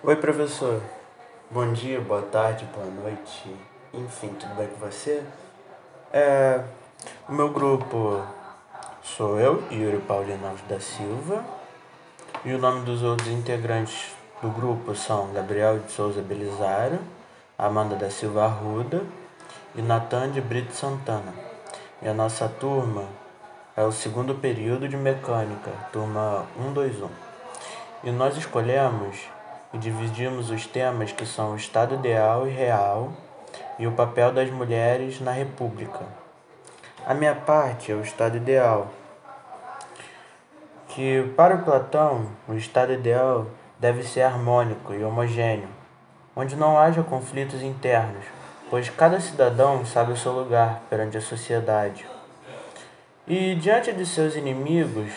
Oi, professor. Bom dia, boa tarde, boa noite. Enfim, tudo bem com você? É, o meu grupo sou eu, Yuri Paulino Alves da Silva. E o nome dos outros integrantes do grupo são Gabriel de Souza Belisário, Amanda da Silva Arruda e Natan de Brito Santana. E a nossa turma é o segundo período de mecânica, turma 121. E nós escolhemos e dividimos os temas que são o estado ideal e real e o papel das mulheres na república. A minha parte é o estado ideal, que para o Platão, o estado ideal deve ser harmônico e homogêneo, onde não haja conflitos internos, pois cada cidadão sabe o seu lugar perante a sociedade. E diante de seus inimigos,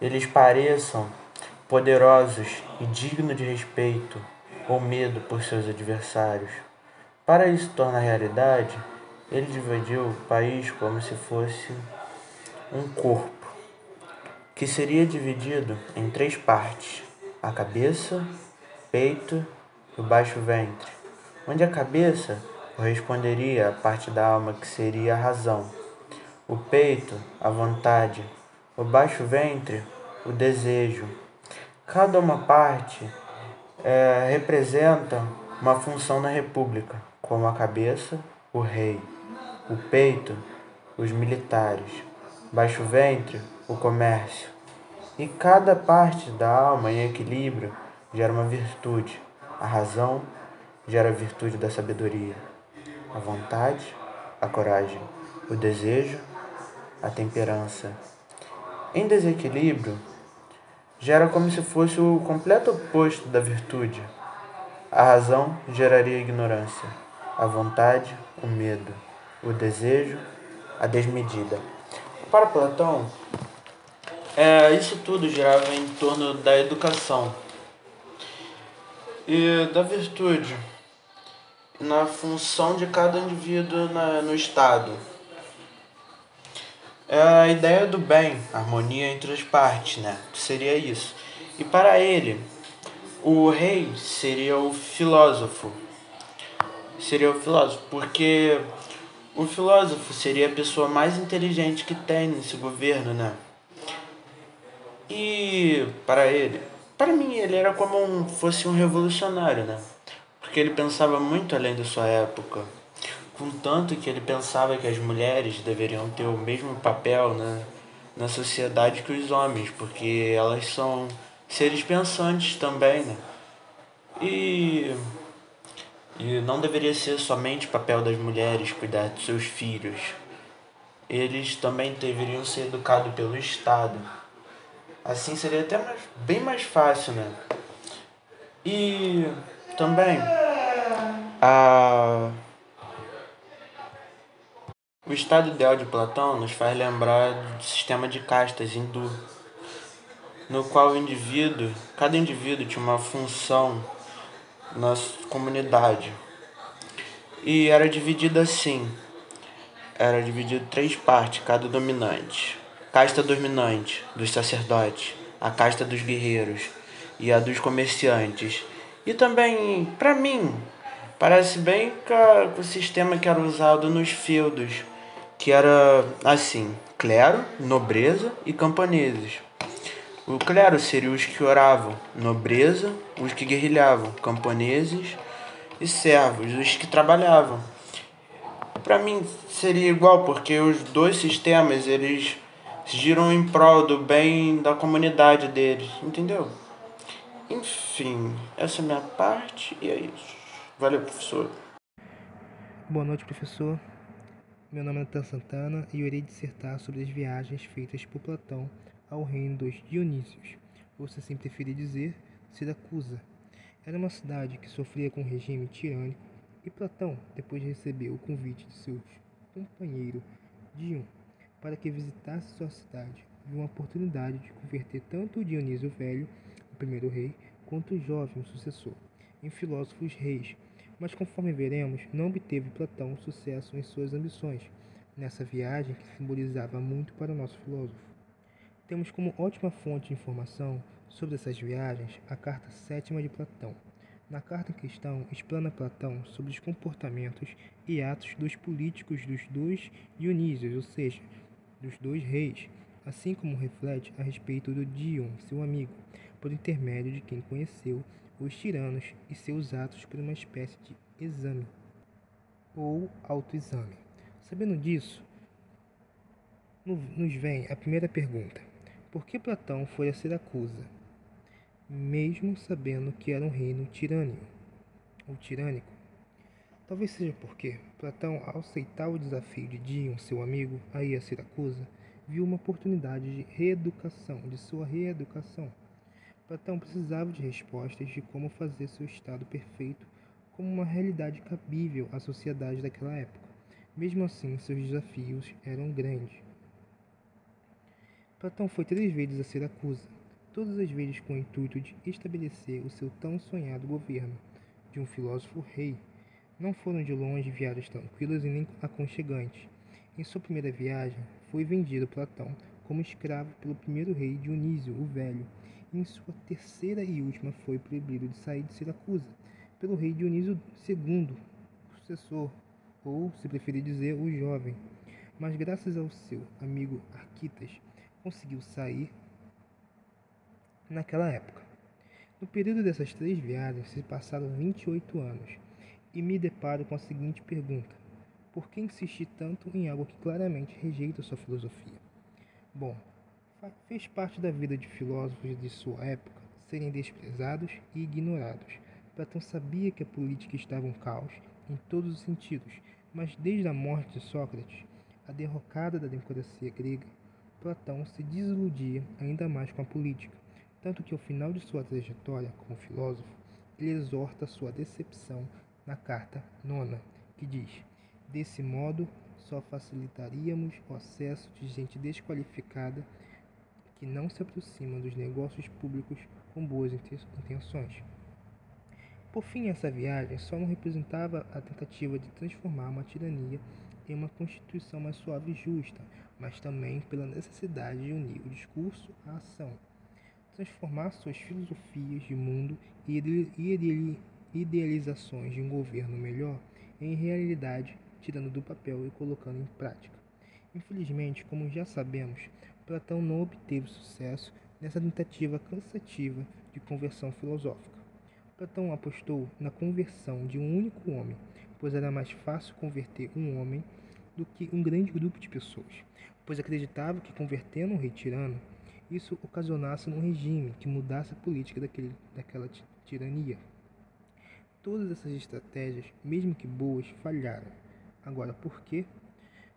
eles pareçam poderosos e dignos de respeito ou medo por seus adversários. Para isso tornar realidade, ele dividiu o país como se fosse um corpo, que seria dividido em três partes: a cabeça, peito e o baixo ventre, onde a cabeça corresponderia à parte da alma que seria a razão, o peito, a vontade, o baixo ventre, o desejo Cada uma parte é, representa uma função na República, como a cabeça, o rei, o peito, os militares, baixo ventre, o comércio. E cada parte da alma em equilíbrio gera uma virtude. A razão gera a virtude da sabedoria, a vontade, a coragem, o desejo, a temperança. Em desequilíbrio, gera como se fosse o completo oposto da virtude. A razão geraria a ignorância, a vontade, o medo, o desejo, a desmedida. Para Platão, é, isso tudo girava em torno da educação e da virtude na função de cada indivíduo na, no Estado. É a ideia do bem, harmonia entre as partes, né? Seria isso. E para ele, o rei seria o filósofo. Seria o filósofo, porque o filósofo seria a pessoa mais inteligente que tem nesse governo, né? E para ele, para mim ele era como um, fosse um revolucionário, né? Porque ele pensava muito além da sua época contanto que ele pensava que as mulheres deveriam ter o mesmo papel na, na sociedade que os homens, porque elas são seres pensantes também, né? E, e não deveria ser somente papel das mulheres cuidar dos seus filhos. Eles também deveriam ser educados pelo Estado. Assim seria até mais, bem mais fácil, né? E também a o estado ideal de Platão nos faz lembrar do sistema de castas hindu, no qual o indivíduo, cada indivíduo tinha uma função na comunidade. E era dividido assim. Era dividido em três partes, cada dominante. Casta dominante dos sacerdotes, a casta dos guerreiros e a dos comerciantes. E também, para mim, parece bem com o sistema que era usado nos feudos que era assim: clero, nobreza e camponeses. O clero seria os que oravam, nobreza, os que guerrilhavam, camponeses e servos, os que trabalhavam. Para mim seria igual, porque os dois sistemas eles giram em prol do bem da comunidade deles, entendeu? Enfim, essa é a minha parte e é isso. Valeu, professor. Boa noite, professor. Meu nome é Natan Santana e eu irei dissertar sobre as viagens feitas por Platão ao reino dos Dionísios, ou se assim preferir dizer, Siracusa. Era uma cidade que sofria com um regime tirânico e Platão, depois de receber o convite de seu companheiro Dion para que visitasse sua cidade, viu uma oportunidade de converter tanto o Dionísio Velho, o primeiro rei, quanto o jovem sucessor, em filósofos reis mas conforme veremos, não obteve Platão sucesso em suas ambições, nessa viagem que simbolizava muito para o nosso filósofo. Temos como ótima fonte de informação sobre essas viagens a carta sétima de Platão, Na carta em questão, explana Platão sobre os comportamentos e atos dos políticos dos dois Dionísios, ou seja, dos dois reis, assim como reflete a respeito do Dion, seu amigo, por intermédio de quem conheceu os tiranos e seus atos por uma espécie de exame ou autoexame. Sabendo disso, nos vem a primeira pergunta: por que Platão foi a Siracusa, mesmo sabendo que era um reino tirânico ou tirânico? Talvez seja porque Platão, ao aceitar o desafio de Dion, seu amigo, a ir a Siracusa, viu uma oportunidade de reeducação, de sua reeducação. Platão precisava de respostas de como fazer seu estado perfeito como uma realidade cabível à sociedade daquela época. Mesmo assim, seus desafios eram grandes. Platão foi três vezes a Siracusa, todas as vezes com o intuito de estabelecer o seu tão sonhado governo de um filósofo rei. Não foram de longe viagens tranquilas e nem aconchegantes. Em sua primeira viagem, foi vendido Platão como escravo pelo primeiro rei Dionísio o Velho. Em sua terceira e última, foi proibido de sair de Siracusa pelo rei Dionísio II, sucessor, ou, se preferir dizer, o jovem. Mas graças ao seu amigo Arquitas, conseguiu sair naquela época. No período dessas três viagens se passaram 28 anos e me deparo com a seguinte pergunta: por que insistir tanto em algo que claramente rejeita sua filosofia? Bom, fez parte da vida de filósofos de sua época serem desprezados e ignorados. Platão sabia que a política estava um caos em todos os sentidos, mas desde a morte de Sócrates, a derrocada da democracia grega, Platão se desiludia ainda mais com a política, tanto que ao final de sua trajetória como filósofo, ele exorta sua decepção na carta nona, que diz: Desse modo, só facilitaríamos o acesso de gente desqualificada que não se aproxima dos negócios públicos com boas intenções. Por fim, essa viagem só não representava a tentativa de transformar uma tirania em uma constituição mais suave e justa, mas também pela necessidade de unir o discurso à ação, transformar suas filosofias de mundo e idealizações de um governo melhor em realidade, tirando do papel e colocando em prática. Infelizmente, como já sabemos, Platão não obteve sucesso nessa tentativa cansativa de conversão filosófica. Platão apostou na conversão de um único homem, pois era mais fácil converter um homem do que um grande grupo de pessoas, pois acreditava que convertendo um rei tirano, isso ocasionasse um regime que mudasse a política daquele, daquela tirania. Todas essas estratégias, mesmo que boas, falharam. Agora, por quê?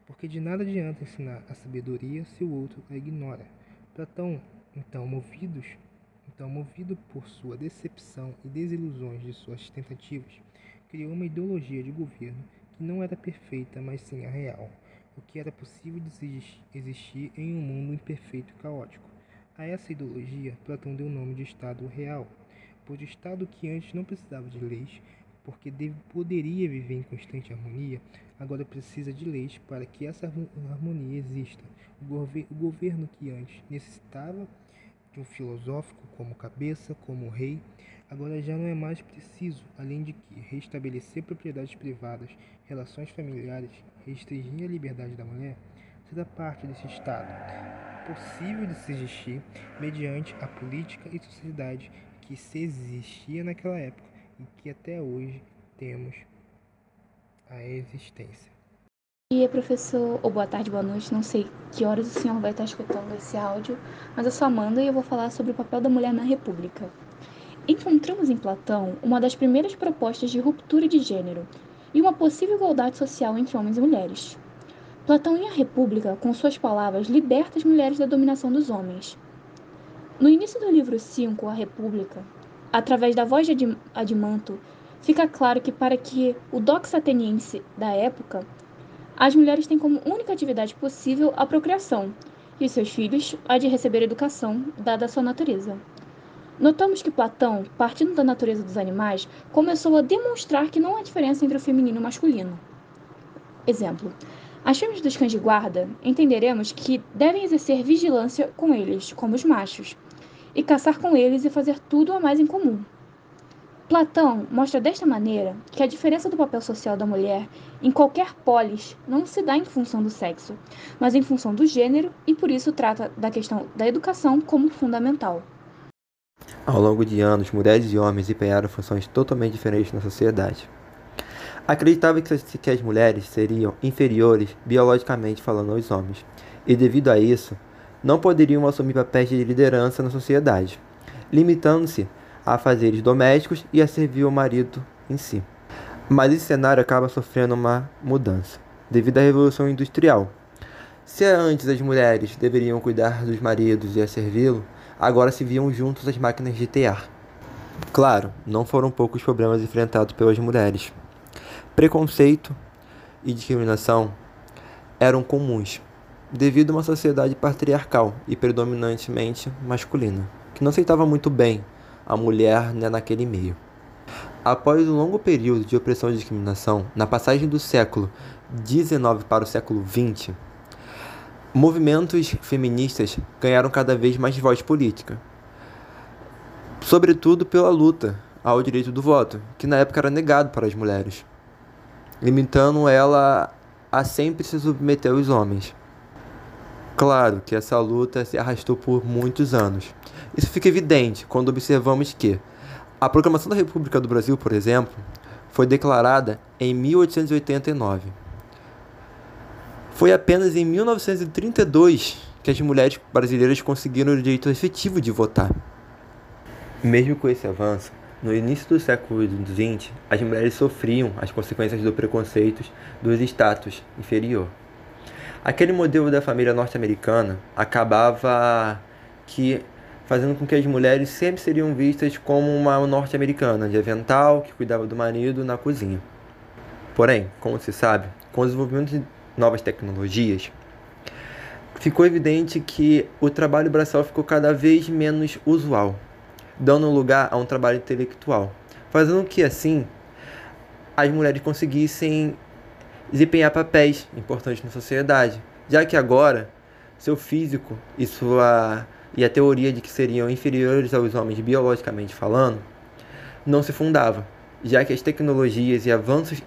Porque de nada adianta ensinar a sabedoria se o outro a ignora. Platão, então, movidos então, movido por sua decepção e desilusões de suas tentativas, criou uma ideologia de governo que não era perfeita, mas sim a real, o que era possível de existir em um mundo imperfeito e caótico. A essa ideologia, Platão deu o nome de Estado Real, pois o Estado que antes não precisava de leis, porque deve, poderia viver em constante harmonia, agora precisa de leis para que essa harmonia exista. O, gover o governo que antes necessitava de um filosófico como cabeça, como rei, agora já não é mais preciso, além de que restabelecer propriedades privadas, relações familiares, restringir a liberdade da mulher, será parte desse Estado, possível de se existir mediante a política e sociedade que se existia naquela época e que até hoje temos a existência dia, professor, ou boa tarde, boa noite, não sei que horas o senhor vai estar escutando esse áudio, mas eu sou Amanda e eu vou falar sobre o papel da mulher na República. Encontramos em Platão uma das primeiras propostas de ruptura de gênero e uma possível igualdade social entre homens e mulheres. Platão em A República, com suas palavras, liberta as mulheres da dominação dos homens. No início do livro 5, A República, através da voz de Adimanto, fica claro que para que o dox ateniense da época as mulheres têm como única atividade possível a procriação, e seus filhos a de receber educação, dada a sua natureza. Notamos que Platão, partindo da natureza dos animais, começou a demonstrar que não há diferença entre o feminino e o masculino. Exemplo: as fêmeas dos cães de guarda entenderemos que devem exercer vigilância com eles, como os machos, e caçar com eles e fazer tudo a mais em comum. Platão mostra desta maneira que a diferença do papel social da mulher em qualquer polis não se dá em função do sexo, mas em função do gênero e por isso trata da questão da educação como fundamental. Ao longo de anos, mulheres e homens empenharam funções totalmente diferentes na sociedade. Acreditava que as mulheres seriam inferiores biologicamente falando aos homens, e devido a isso, não poderiam assumir papéis de liderança na sociedade, limitando-se a fazeres domésticos e a servir o marido em si. Mas esse cenário acaba sofrendo uma mudança, devido à Revolução Industrial. Se antes as mulheres deveriam cuidar dos maridos e a servi-lo, agora se viam juntos as máquinas de tear. Claro, não foram poucos problemas enfrentados pelas mulheres. Preconceito e discriminação eram comuns, devido a uma sociedade patriarcal e predominantemente masculina, que não aceitava muito bem a mulher né, naquele meio. Após um longo período de opressão e discriminação, na passagem do século XIX para o século XX, movimentos feministas ganharam cada vez mais voz política, sobretudo pela luta ao direito do voto, que na época era negado para as mulheres limitando ela a sempre se submeter aos homens. Claro que essa luta se arrastou por muitos anos. Isso fica evidente quando observamos que a Proclamação da República do Brasil, por exemplo, foi declarada em 1889. Foi apenas em 1932 que as mulheres brasileiras conseguiram o direito efetivo de votar. Mesmo com esse avanço, no início do século XX, as mulheres sofriam as consequências do preconceito dos status inferior. Aquele modelo da família norte-americana acabava que fazendo com que as mulheres sempre seriam vistas como uma norte-americana de avental que cuidava do marido na cozinha. Porém, como se sabe, com o desenvolvimento de novas tecnologias, ficou evidente que o trabalho braçal ficou cada vez menos usual dando lugar a um trabalho intelectual, fazendo que assim as mulheres conseguissem desempenhar papéis importantes na sociedade, já que agora seu físico e sua e a teoria de que seriam inferiores aos homens biologicamente falando não se fundava, já que as tecnologias e avanços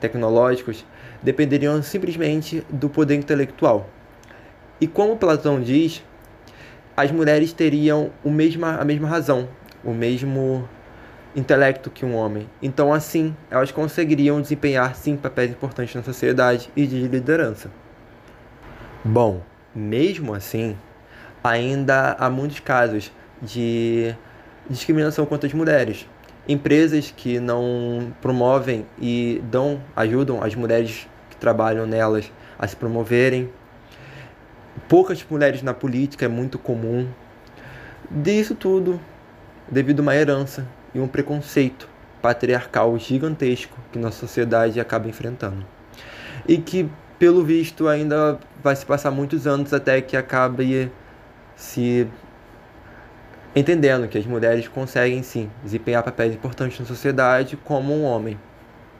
tecnológicos dependeriam simplesmente do poder intelectual. E como Platão diz, as mulheres teriam o mesma, a mesma razão, o mesmo intelecto que um homem. Então, assim, elas conseguiriam desempenhar sim papéis importantes na sociedade e de liderança. Bom, mesmo assim, ainda há muitos casos de discriminação contra as mulheres. Empresas que não promovem e dão, ajudam as mulheres que trabalham nelas a se promoverem poucas mulheres na política é muito comum. Disso tudo devido a uma herança e um preconceito patriarcal gigantesco que nossa sociedade acaba enfrentando. E que, pelo visto, ainda vai se passar muitos anos até que acabe se entendendo que as mulheres conseguem sim desempenhar papéis importantes na sociedade como um homem.